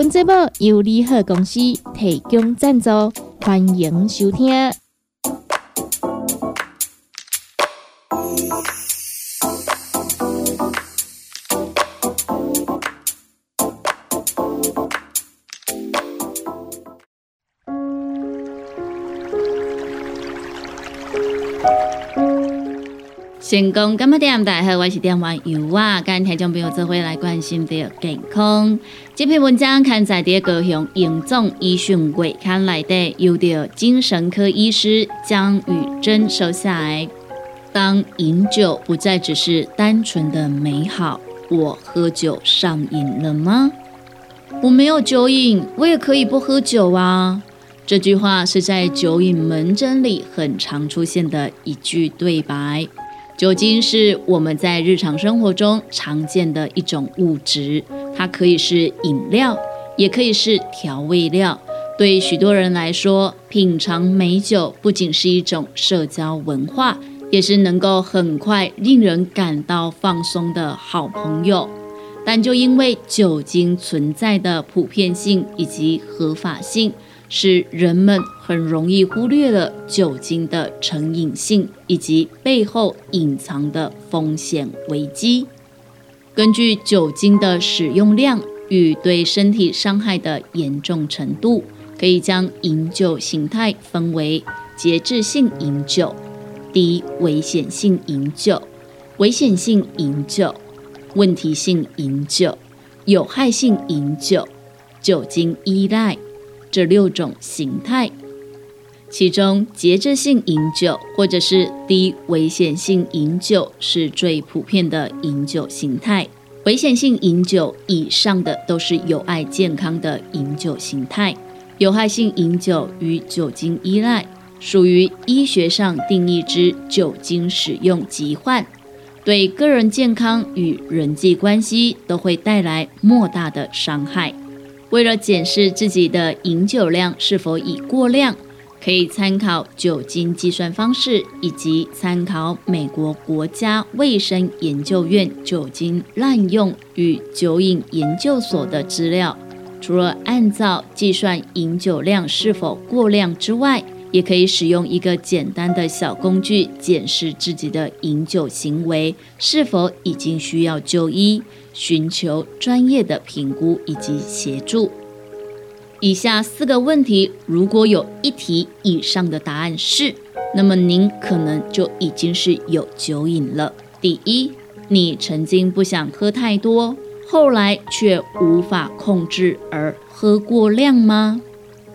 本节目由利好公司提供赞助，欢迎收听。成功干么点？大家好，我是电玩游啊，跟听众朋友做伙来关心的健康。这篇文章刊载在高雄荣总医讯会刊来的，由的精神科医师江宇珍收下来。当饮酒不再只是单纯的美好，我喝酒上瘾了吗？我没有酒瘾，我也可以不喝酒啊。这句话是在酒瘾门诊里很常出现的一句对白。酒精是我们在日常生活中常见的一种物质，它可以是饮料，也可以是调味料。对许多人来说，品尝美酒不仅是一种社交文化，也是能够很快令人感到放松的好朋友。但就因为酒精存在的普遍性以及合法性。使人们很容易忽略了酒精的成瘾性以及背后隐藏的风险危机。根据酒精的使用量与对身体伤害的严重程度，可以将饮酒形态分为节制性饮酒、低危险性饮酒、危险性饮酒、问题性饮酒、有害性饮酒、酒精依赖。这六种形态，其中节制性饮酒或者是低危险性饮酒是最普遍的饮酒形态。危险性饮酒以上的都是有害健康的饮酒形态。有害性饮酒与酒精依赖属于医学上定义之酒精使用疾患，对个人健康与人际关系都会带来莫大的伤害。为了检视自己的饮酒量是否已过量，可以参考酒精计算方式，以及参考美国国家卫生研究院酒精滥用与酒瘾研究所的资料。除了按照计算饮酒量是否过量之外，也可以使用一个简单的小工具，检视自己的饮酒行为是否已经需要就医。寻求专业的评估以及协助。以下四个问题，如果有一题以上的答案是，那么您可能就已经是有酒瘾了。第一，你曾经不想喝太多，后来却无法控制而喝过量吗？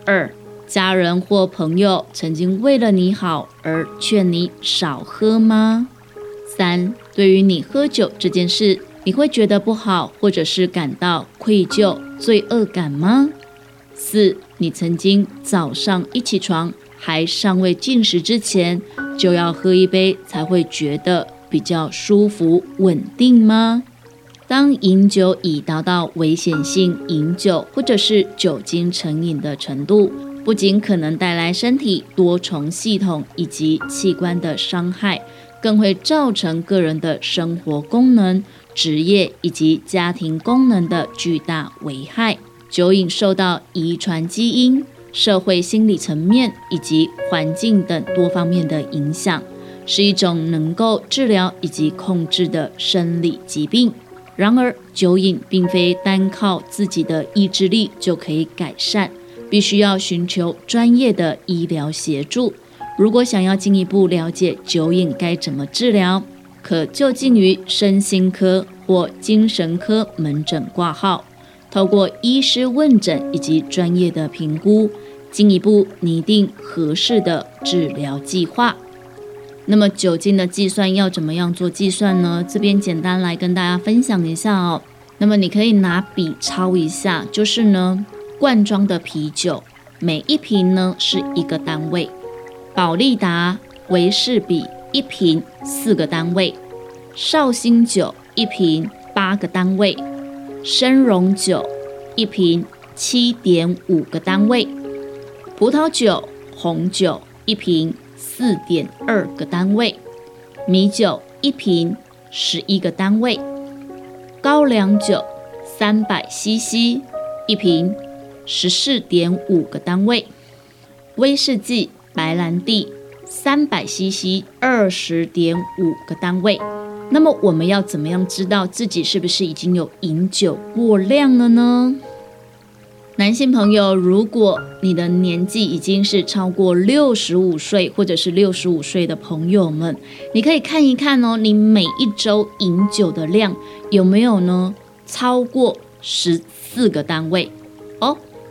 二，家人或朋友曾经为了你好而劝你少喝吗？三，对于你喝酒这件事。你会觉得不好，或者是感到愧疚、罪恶感吗？四，你曾经早上一起床还尚未进食之前，就要喝一杯才会觉得比较舒服、稳定吗？当饮酒已达到危险性饮酒或者是酒精成瘾的程度，不仅可能带来身体多重系统以及器官的伤害，更会造成个人的生活功能。职业以及家庭功能的巨大危害。酒瘾受到遗传基因、社会心理层面以及环境等多方面的影响，是一种能够治疗以及控制的生理疾病。然而，酒瘾并非单靠自己的意志力就可以改善，必须要寻求专业的医疗协助。如果想要进一步了解酒瘾该怎么治疗，可就近于身心科或精神科门诊挂号，透过医师问诊以及专业的评估，进一步拟定合适的治疗计划。那么酒精的计算要怎么样做计算呢？这边简单来跟大家分享一下哦。那么你可以拿笔抄一下，就是呢，罐装的啤酒每一瓶呢是一个单位。宝利达、维士比一瓶四个单位，绍兴酒一瓶八个单位，生荣酒一瓶七点五个单位，葡萄酒、红酒一瓶四点二个单位，米酒一瓶十一个单位，高粱酒三百 CC 一瓶十四点五个单位，威士忌。白兰地三百 CC，二十点五个单位。那么我们要怎么样知道自己是不是已经有饮酒过量了呢？男性朋友，如果你的年纪已经是超过六十五岁，或者是六十五岁的朋友们，你可以看一看哦，你每一周饮酒的量有没有呢？超过十四个单位。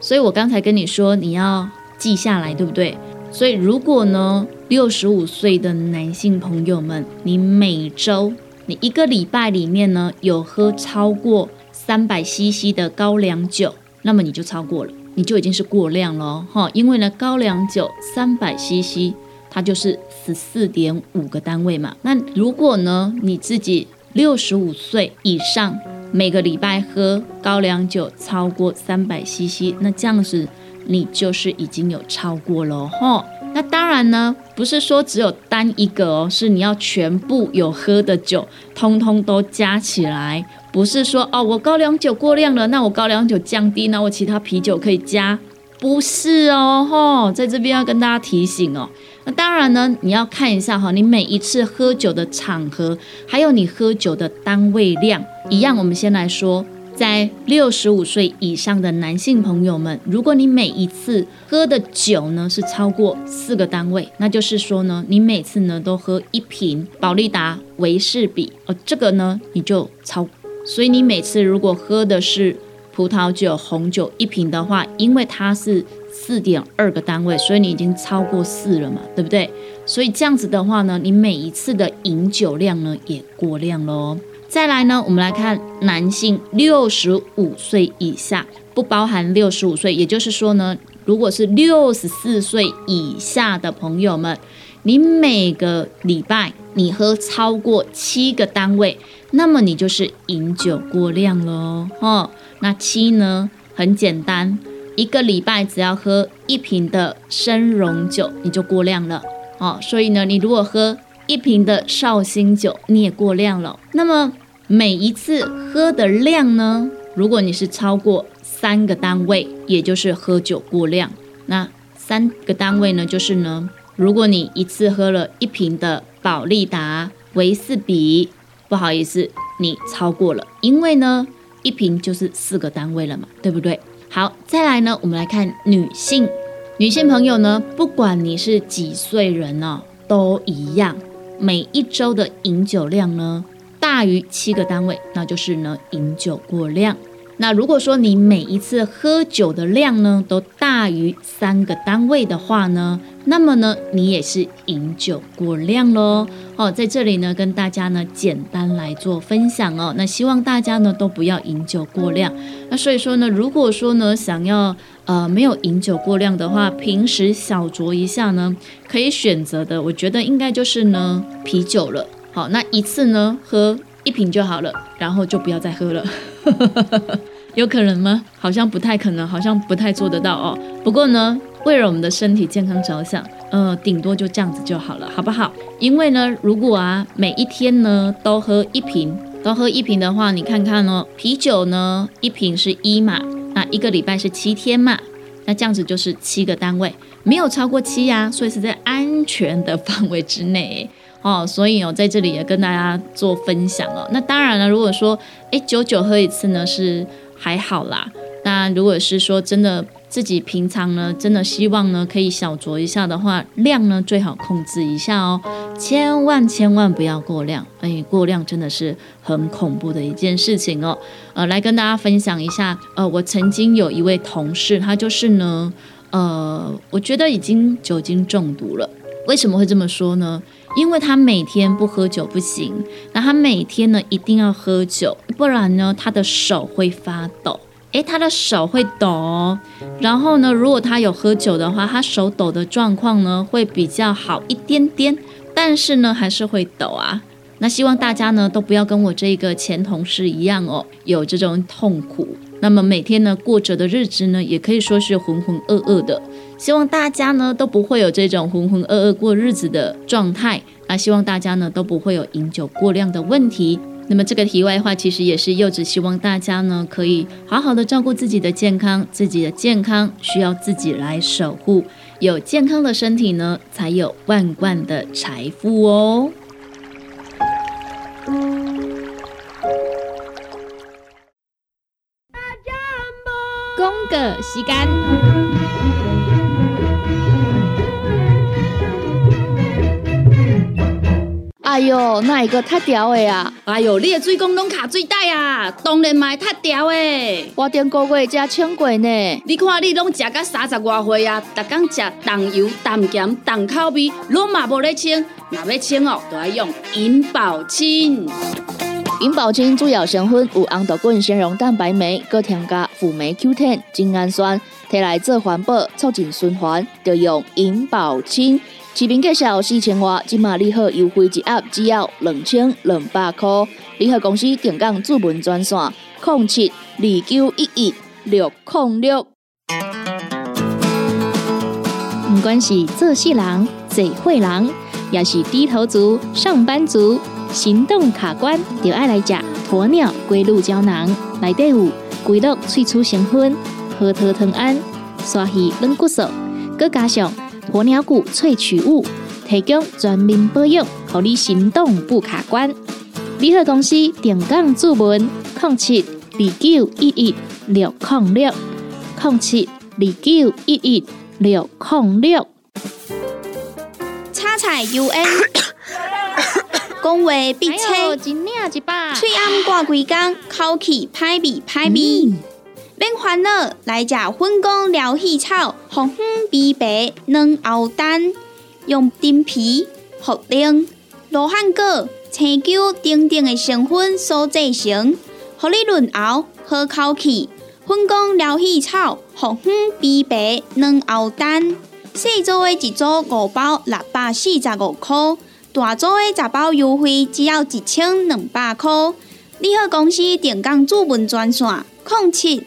所以我刚才跟你说，你要记下来，对不对？所以，如果呢，六十五岁的男性朋友们，你每周、你一个礼拜里面呢，有喝超过三百 CC 的高粱酒，那么你就超过了，你就已经是过量了哈。因为呢，高粱酒三百 CC，它就是十四点五个单位嘛。那如果呢，你自己六十五岁以上，每个礼拜喝高粱酒超过三百 CC，那这样子。你就是已经有超过了吼，那当然呢，不是说只有单一个哦，是你要全部有喝的酒，通通都加起来，不是说哦，我高粱酒过量了，那我高粱酒降低，那我其他啤酒可以加，不是哦吼，在这边要跟大家提醒哦，那当然呢，你要看一下哈，你每一次喝酒的场合，还有你喝酒的单位量，一样，我们先来说。在六十五岁以上的男性朋友们，如果你每一次喝的酒呢是超过四个单位，那就是说呢，你每次呢都喝一瓶宝利达、维士比，哦，这个呢你就超。所以你每次如果喝的是葡萄酒、红酒一瓶的话，因为它是四点二个单位，所以你已经超过四了嘛，对不对？所以这样子的话呢，你每一次的饮酒量呢也过量喽。再来呢，我们来看男性六十五岁以下，不包含六十五岁，也就是说呢，如果是六十四岁以下的朋友们，你每个礼拜你喝超过七个单位，那么你就是饮酒过量了哦。那七呢，很简单，一个礼拜只要喝一瓶的生荣酒，你就过量了哦。所以呢，你如果喝一瓶的绍兴酒，你也过量了。那么每一次喝的量呢？如果你是超过三个单位，也就是喝酒过量。那三个单位呢，就是呢，如果你一次喝了一瓶的宝利达、维士比，不好意思，你超过了，因为呢，一瓶就是四个单位了嘛，对不对？好，再来呢，我们来看女性，女性朋友呢，不管你是几岁人呢，都一样，每一周的饮酒量呢。大于七个单位，那就是呢饮酒过量。那如果说你每一次喝酒的量呢都大于三个单位的话呢，那么呢你也是饮酒过量喽。哦，在这里呢跟大家呢简单来做分享哦。那希望大家呢都不要饮酒过量。那所以说呢，如果说呢想要呃没有饮酒过量的话，平时小酌一下呢，可以选择的，我觉得应该就是呢啤酒了。好，那一次呢，喝一瓶就好了，然后就不要再喝了。有可能吗？好像不太可能，好像不太做得到哦。不过呢，为了我们的身体健康着想，呃，顶多就这样子就好了，好不好？因为呢，如果啊，每一天呢都喝一瓶，都喝一瓶的话，你看看哦，啤酒呢一瓶是一嘛，那一个礼拜是七天嘛，那这样子就是七个单位，没有超过七呀，所以是在安全的范围之内。哦，所以哦，在这里也跟大家做分享哦。那当然了，如果说哎，久久喝一次呢，是还好啦。那如果是说真的自己平常呢，真的希望呢可以小酌一下的话，量呢最好控制一下哦，千万千万不要过量。哎，过量真的是很恐怖的一件事情哦。呃，来跟大家分享一下，呃，我曾经有一位同事，他就是呢，呃，我觉得已经酒精中毒了。为什么会这么说呢？因为他每天不喝酒不行，那他每天呢一定要喝酒，不然呢他的手会发抖。诶，他的手会抖。然后呢，如果他有喝酒的话，他手抖的状况呢会比较好一点点，但是呢还是会抖啊。那希望大家呢都不要跟我这个前同事一样哦，有这种痛苦。那么每天呢过着的日子呢，也可以说是浑浑噩噩的。希望大家呢都不会有这种浑浑噩噩过日子的状态。那希望大家呢都不会有饮酒过量的问题。那么这个题外话，其实也是柚子希望大家呢可以好好的照顾自己的健康，自己的健康需要自己来守护。有健康的身体呢，才有万贯的财富哦。公个时间。哟，那一个太屌的啊！哎哟，你的水工拢卡水袋啊，当然嘛太屌的。我顶个月才称过呢。你看你拢食到三十外岁啊，逐天食重油、重咸、重口味，拢嘛无咧清。若要清哦，就要用银保清。银保清主要成分有红豆根、纤溶蛋白酶，搁添加辅酶 Q10、精氨酸，摕来做环保、促进循环，就用银保清。市面价小四千外，今马利好优惠一盒只要两千两百块。利好公司定岗主文专线：零七二九一一六零六。不管是做事人、做会人，也是低头族、上班族。行动卡关，就爱来食鸵鸟龟鹿胶囊，内底有龟鹿萃取成分，核桃藤胺，刷鱼软骨素，搁加上鸵鸟骨萃取物，提供全面保养，让你行动不卡关。联合公司定岗注文：零七二九一一六零六零七二九一一六零六。叉彩 UN。讲话必清，嘴暗挂几工，口气歹味歹味。免烦恼，来食粉工疗气草，红粉枇杷软藕丹，用丁皮、茯苓、罗汉果、青椒等等的成分所制成，合你润喉好口气。粉工疗气草，红粉枇杷软藕丹，细组的一组五包，六百四十五块。大组的十包优惠只要一千两百块。你好，公司电工主文专线：零七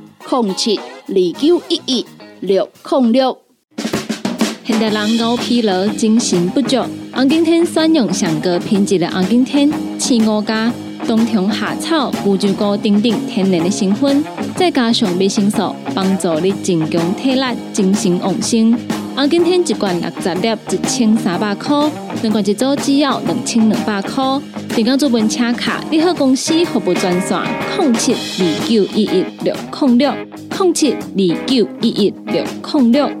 零七二九一一六零六。现代人熬疲劳、精神不足，红景天选用上个品质的红景天，青五加冬虫夏草、乌鸡菇等等天然的成分，再加上维生素，帮助你增强体力、精神旺盛。今天一罐六十粒，一千三百块；两罐一组，只要两千两百块。订购做本车卡，你好公司服务专线：零七二九一一六零六零七二九一一六零六。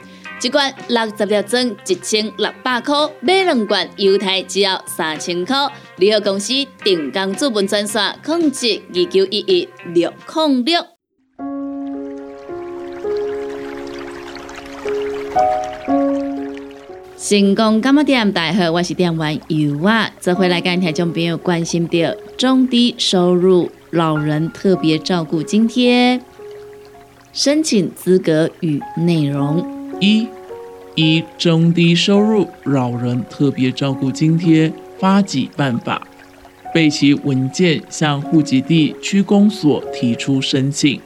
一罐六十粒装，一千六百块；买两罐，犹太只要三千块。旅游公司定岗资本专线：控制二九一一六零六。成功干么店大好，我是店员尤啊。这回来跟听众朋友关心的中低收入老人特别照顾津贴申请资格与内容。一、一中低收入老人特别照顾津贴发给办法，备齐文件向户籍地区公所提出申请。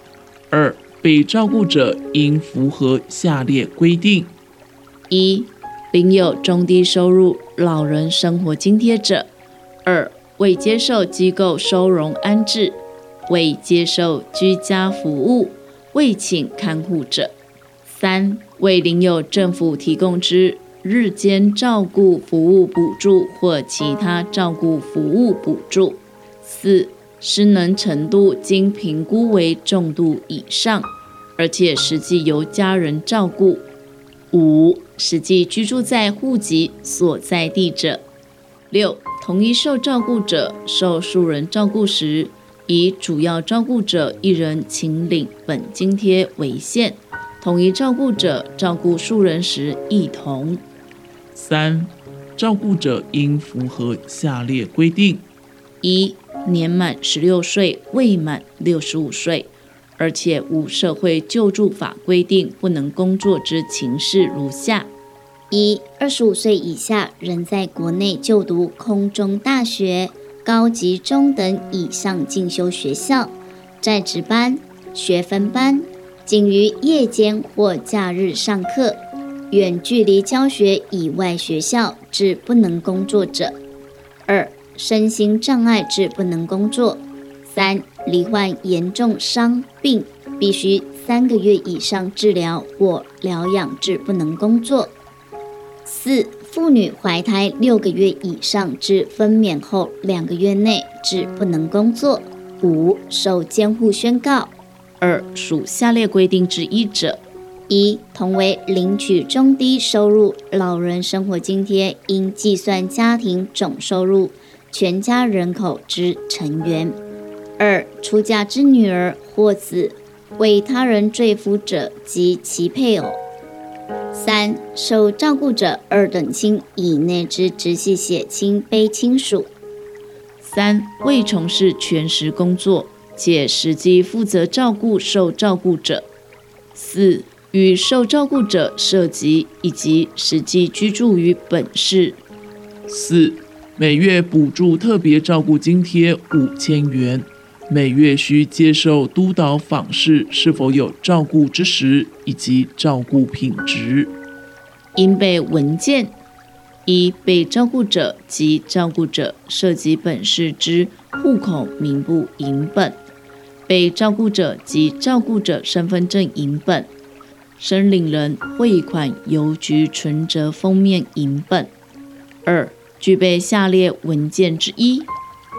二、被照顾者应符合下列规定：一、领有中低收入老人生活津贴者；二、未接受机构收容安置、未接受居家服务、未请看护者；三、为领有政府提供之日间照顾服务补助或其他照顾服务补助；四、失能程度经评估为重度以上。而且实际由家人照顾。五、实际居住在户籍所在地者。六、同一受照顾者受数人照顾时，以主要照顾者一人请领本津贴为限。同一照顾者照顾数人时，一同。三、照顾者应符合下列规定：一、年满十六岁，未满六十五岁。而且无社会救助法规定不能工作之情事如下：一、二十五岁以下仍在国内就读空中大学、高级中等以上进修学校、在职班、学分班，仅于夜间或假日上课；远距离教学以外学校至不能工作者；二、身心障碍至不能工作。三、罹患严重伤病，必须三个月以上治疗或疗养至不能工作。四、妇女怀胎六个月以上至分娩后两个月内至不能工作。五、受监护宣告。二、属下列规定之一者：一、同为领取中低收入老人生活津贴，应计算家庭总收入全家人口之成员。二、出嫁之女儿或子为他人赘夫者及其配偶；三、受照顾者二等亲以内之直系血亲卑亲属；三、未从事全时工作。且实际负责照顾受照顾者；四、与受照顾者涉及以及实际居住于本市；四、每月补助特别照顾津贴五千元。每月需接受督导访视，是否有照顾之时以及照顾品质。应备文件：一、被照顾者及照顾者涉及本市之户口名簿影本、被照顾者及照顾者身份证影本、申领人汇款邮局存折封面影本。二、具备下列文件之一。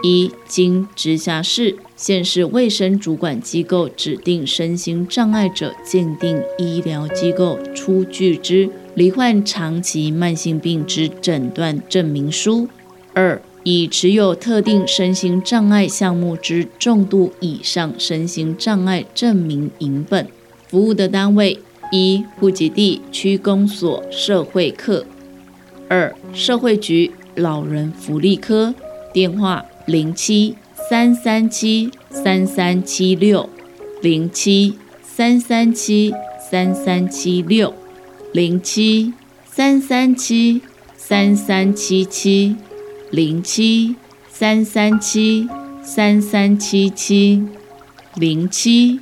一经直辖市、县市卫生主管机构指定身心障碍者鉴定医疗机构出具之罹患长期慢性病之诊断证明书；二以持有特定身心障碍项目之重度以上身心障碍证明影本。服务的单位：一户籍地区公所社会科；二社会局老人福利科。电话。零七三三七三三七六，零七三三七三三七六，零七三三七三三七七，零七三三七三三七七，零七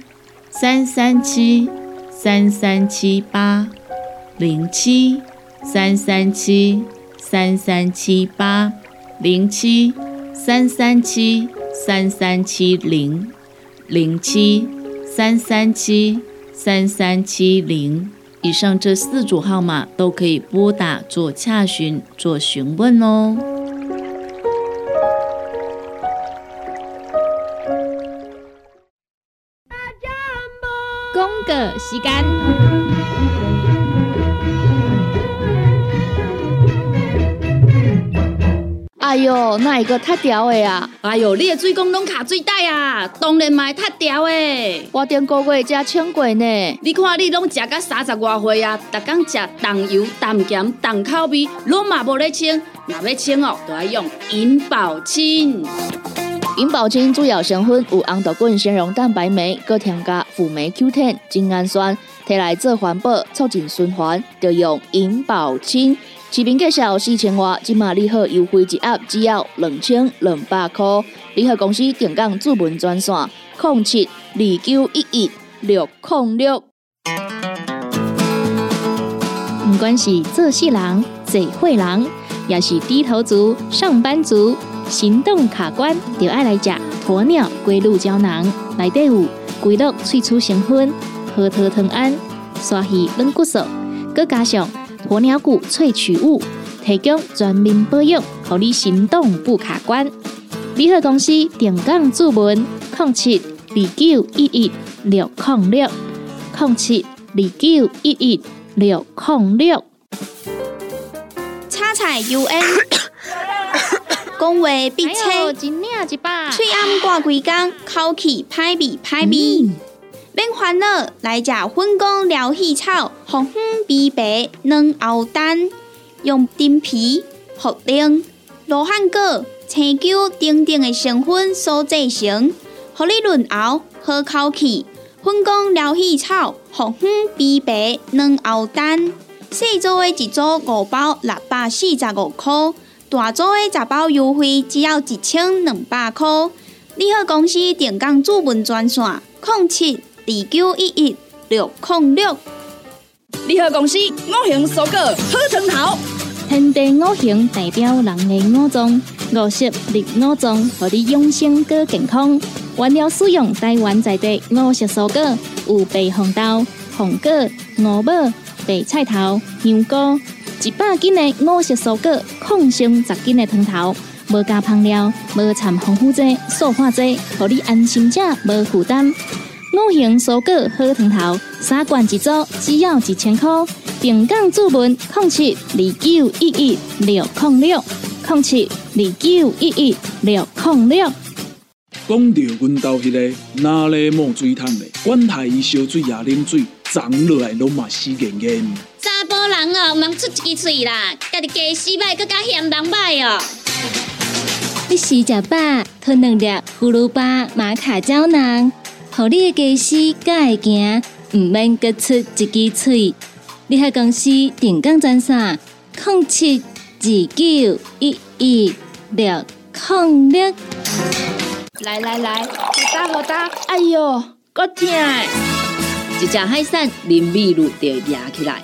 三三七三三七八，零七三三七三三七八，零七。三三七三三七零零七三三七三三七零，以上这四组号码都可以拨打做洽询、做询问哦。时间。哎呦，那一个太屌的呀！哎呦，你的水工拢卡最大啊，当然嘛太屌的。我顶个月才称过呢。你看你拢食到三十外岁啊，逐工食重油、重咸、重口味，拢嘛无咧称。若要称哦，就要用银保清。银保清主要成分有红豆棍、纤溶蛋白酶，搁添加辅酶 Q10、精氨酸，摕来做环保、促进循环，就用银保清。视频介绍四千瓦，今马利好优惠一盒只要两千两百块。联合公司定岗主文专线：零七二九一一六零六。不管是做事人、做会人，也是低头族、上班族、行动卡关，就爱来食鸵鸟龟鹿胶囊。内底有龟鹿萃取成分，核桃藤胺、刷鱼软骨素，佮加上鸵鸟骨萃取物，提供全面保养，让你行动不卡关。联合公司定岗注文：零七二九一一六零六零七二九一一六零六。叉彩 UN，讲话必切，嘴暗挂规工，口气歹味歹味。免烦恼，来食粉工疗气草，红粉枇杷软藕丹，用丁皮、茯苓、罗汉果。青椒等等的成分所制成，合你润喉好口气。粉工疗气草、红粉枇杷软藕丹，四组的一组五包六百四十五块，大组的十包优惠只要一千两百块。你好，公司电工主文专线：零七二九一一六零六。你好，公司五行蔬果好成头，天地五行代表人的五脏。五色绿五脏，让你养生更健康。原料使用台湾在地五色蔬果，有白红豆、红果、五宝、白菜头、香菇，一百斤的五色蔬果，抗性十斤的汤头，无加香料，无掺防腐剂、塑化剂，让你安心吃，无负担。五行蔬果好汤头，三罐一组，只要一千块。平港注文：零七二九一一六零六。零七二九一一六零六。讲到阮兜迄个哪里冒水桶的，管他伊烧水也啉水，长落来拢嘛死严严。人哦，毋通出一支嘴啦，家己家洗歹，搁加嫌人歹哦。你洗食饱，吞两粒葫芦巴、马卡胶囊，互你的家洗才会行，毋免各出一支嘴。你喺公司定岗赚啥？零七。二九一一六零六，来来来，好打好打，哎呦，够痛！一只海扇淋米露就压起来，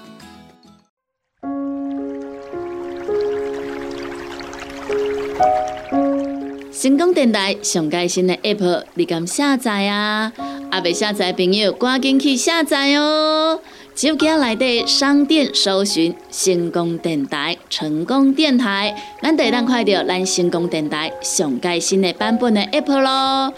成功电台上盖新的 App，你敢下载啊？阿未下载朋友，赶紧去下载哦！手机内底商店搜寻“成功电台”，成功电台，咱得当快到咱成功电台上盖新的版本的 App 咯。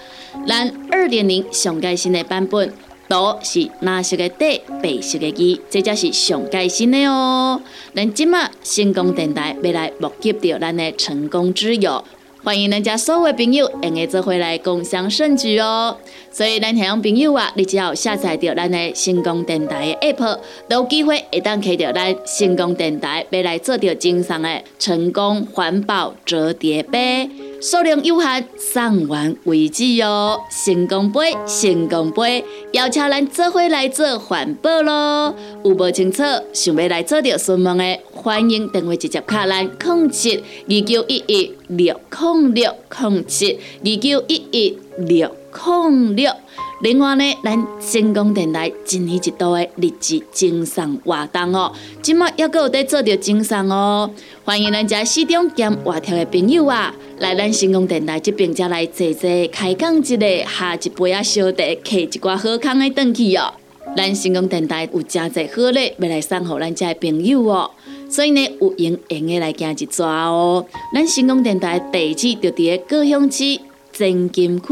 咱二点零上盖新的版本，都是蓝色的底，白色的字，这才是上盖新的哦。咱今麦成功电台要来募集到咱的成功之友。欢迎咱家所有朋友用个做回来共享盛举哦！所以咱听众朋友啊，你只要下载着咱的成功电台的 app，都有机会会当开到咱成功电台，未来做着精上的成功环保折叠杯。数量有限，送完为止哦！成功杯，成功杯，邀请咱做伙来做环保咯！有无清楚想要来做着询问的，欢迎电话直接卡咱零七二九一一六零六零七二九一一六零六。另外呢，咱成功电台一年一度的日子精神活动哦，今麦还阁有在做着精神哦，欢迎咱家市中兼外头的朋友啊，来咱成功电台这边才来坐坐，开讲一个，下一杯啊小茶，摕一寡好康的转去哦。咱成功电台有真侪好礼要来送互咱家的朋友哦，所以呢，有闲闲的来行一抓哦。咱成功电台地址就伫个高雄市真金区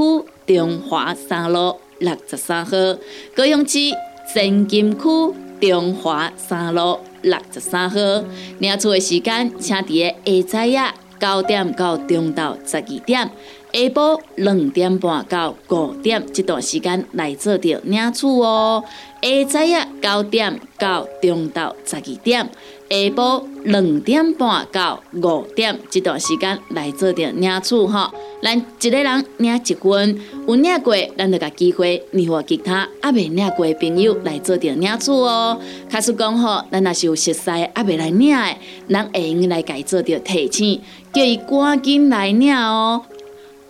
中华三路。六十三号，高雄市新金区中华三路六十三号。领取的时间，请伫下早啊九点到中昼十二点，下晡两点半到五点这段时间来做着领取哦。下早啊九点到中昼十二点，下晡两点半到五点这段时间来做着领取哈。咱一个人领一分，有领过，咱就甲机会，你和其他还未领过的朋友来做着领取哦。卡实讲吼，咱若是有熟悉还未来领的，咱会用来改做着提醒，叫伊赶紧来领哦。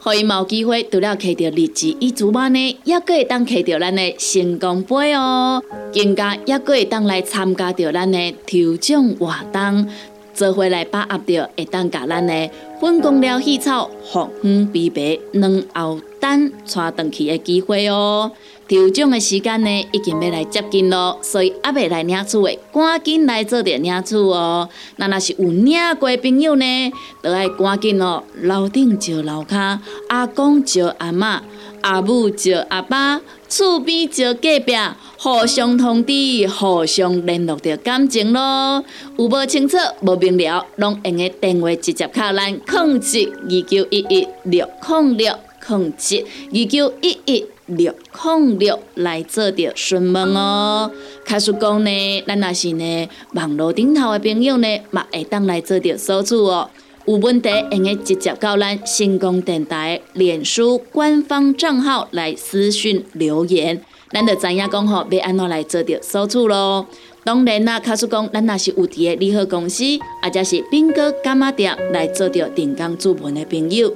互伊有机会除了摕到日子伊主办呢，也可会当摕到咱的成功杯哦，更加也可会当来参加到咱的抽奖活动。做回来把握到，会当甲咱的粉公了喜草、红黄碧白两后蛋带回去的机会哦。抽奖的时间呢，已经要来接近咯，所以还未来领取的，赶紧来做点领取哦。那若是有领过的朋友呢，都爱赶紧哦，楼顶招楼骹，阿公招阿嬷，阿母招阿爸，厝边招隔壁。互相通知，互相联络着感情咯。有无清楚、无明了，拢用个电话直接敲咱控制二九一一六控六控制二九一一六控六来做着询问哦。卡实讲呢，咱若是呢网络顶头的朋友呢，嘛会当来做着搜索哦。有问题用直接到咱新光电台脸书官方账号来私讯留言。咱就知影讲吼，要安怎来做着收取咯。当然啦，卡叔讲，咱若是有伫诶利好公司，或者是宾果干妈店来做着定岗主文的朋友，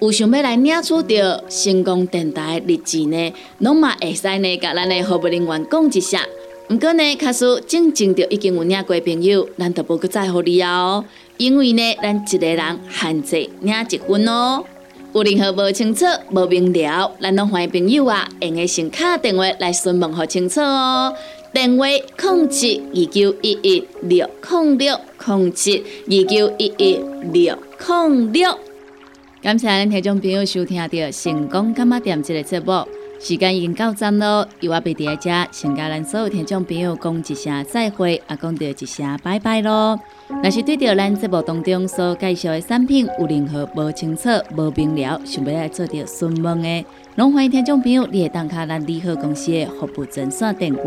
有想要来领取到成功电台的日志呢，拢嘛会使呢，甲咱的服务人员讲一下。毋过呢，卡叔正正着已经有领过的朋友，咱就无去在乎你哦，因为呢，咱一个人限制领一份哦。有任何无清楚、无明了，咱拢欢迎朋友啊，用个先卡电话来询问好清楚哦。电话：控七二九一一六控六控七二九一一六控六。感谢咱听众朋友收听到成功干妈店这个节目。时间已经到站咯，由我贝伫遮，先甲咱所有听众朋友讲一声再会，也讲着一声拜拜咯。若是对着咱节目当中所介绍的产品有任何无清楚、无明了，想要来做着询问的，拢欢迎听众朋友你会打卡咱利好公司的服务专线电话，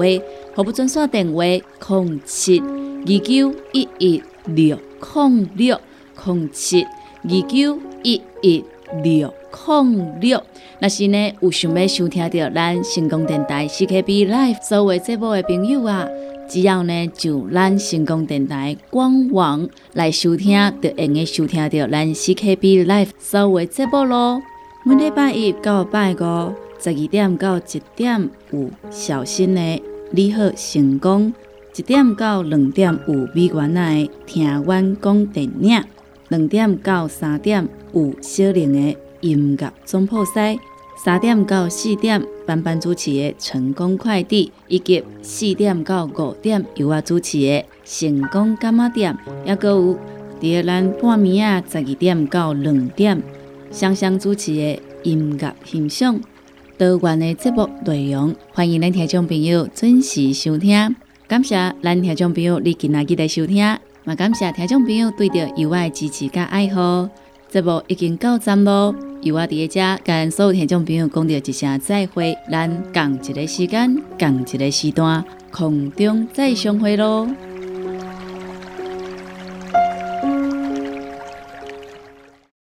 服务专线电话：零七二九一一六零六零七二九一一六零六。若是呢，有想要收听到咱成功电台 CKB Life 所有节目的朋友啊，只要呢就咱成功电台官网来收听，就用个收听到咱 CKB Life 所有节目咯。每礼拜一到拜五十二点到一点有小新的你好成功，一点到两点有美元的听阮讲电影，两点到三点有小玲的音乐总铺塞。三点到四点，班班主持的成功快递，以及四点到五点由我主持的成功干妈店，也阁有第二咱半暝啊十二点到两点，双双主持的音乐欣赏，多元的节目内容，欢迎咱听众朋友准时收听。感谢咱听众朋友你今仔日的收听，也感谢听众朋友对着油画的支持甲爱好。节目已经到站咯。油爱伫遮跟所有听众朋友讲着一声再会，咱共一个时间，共一个时段，空中再相会咯。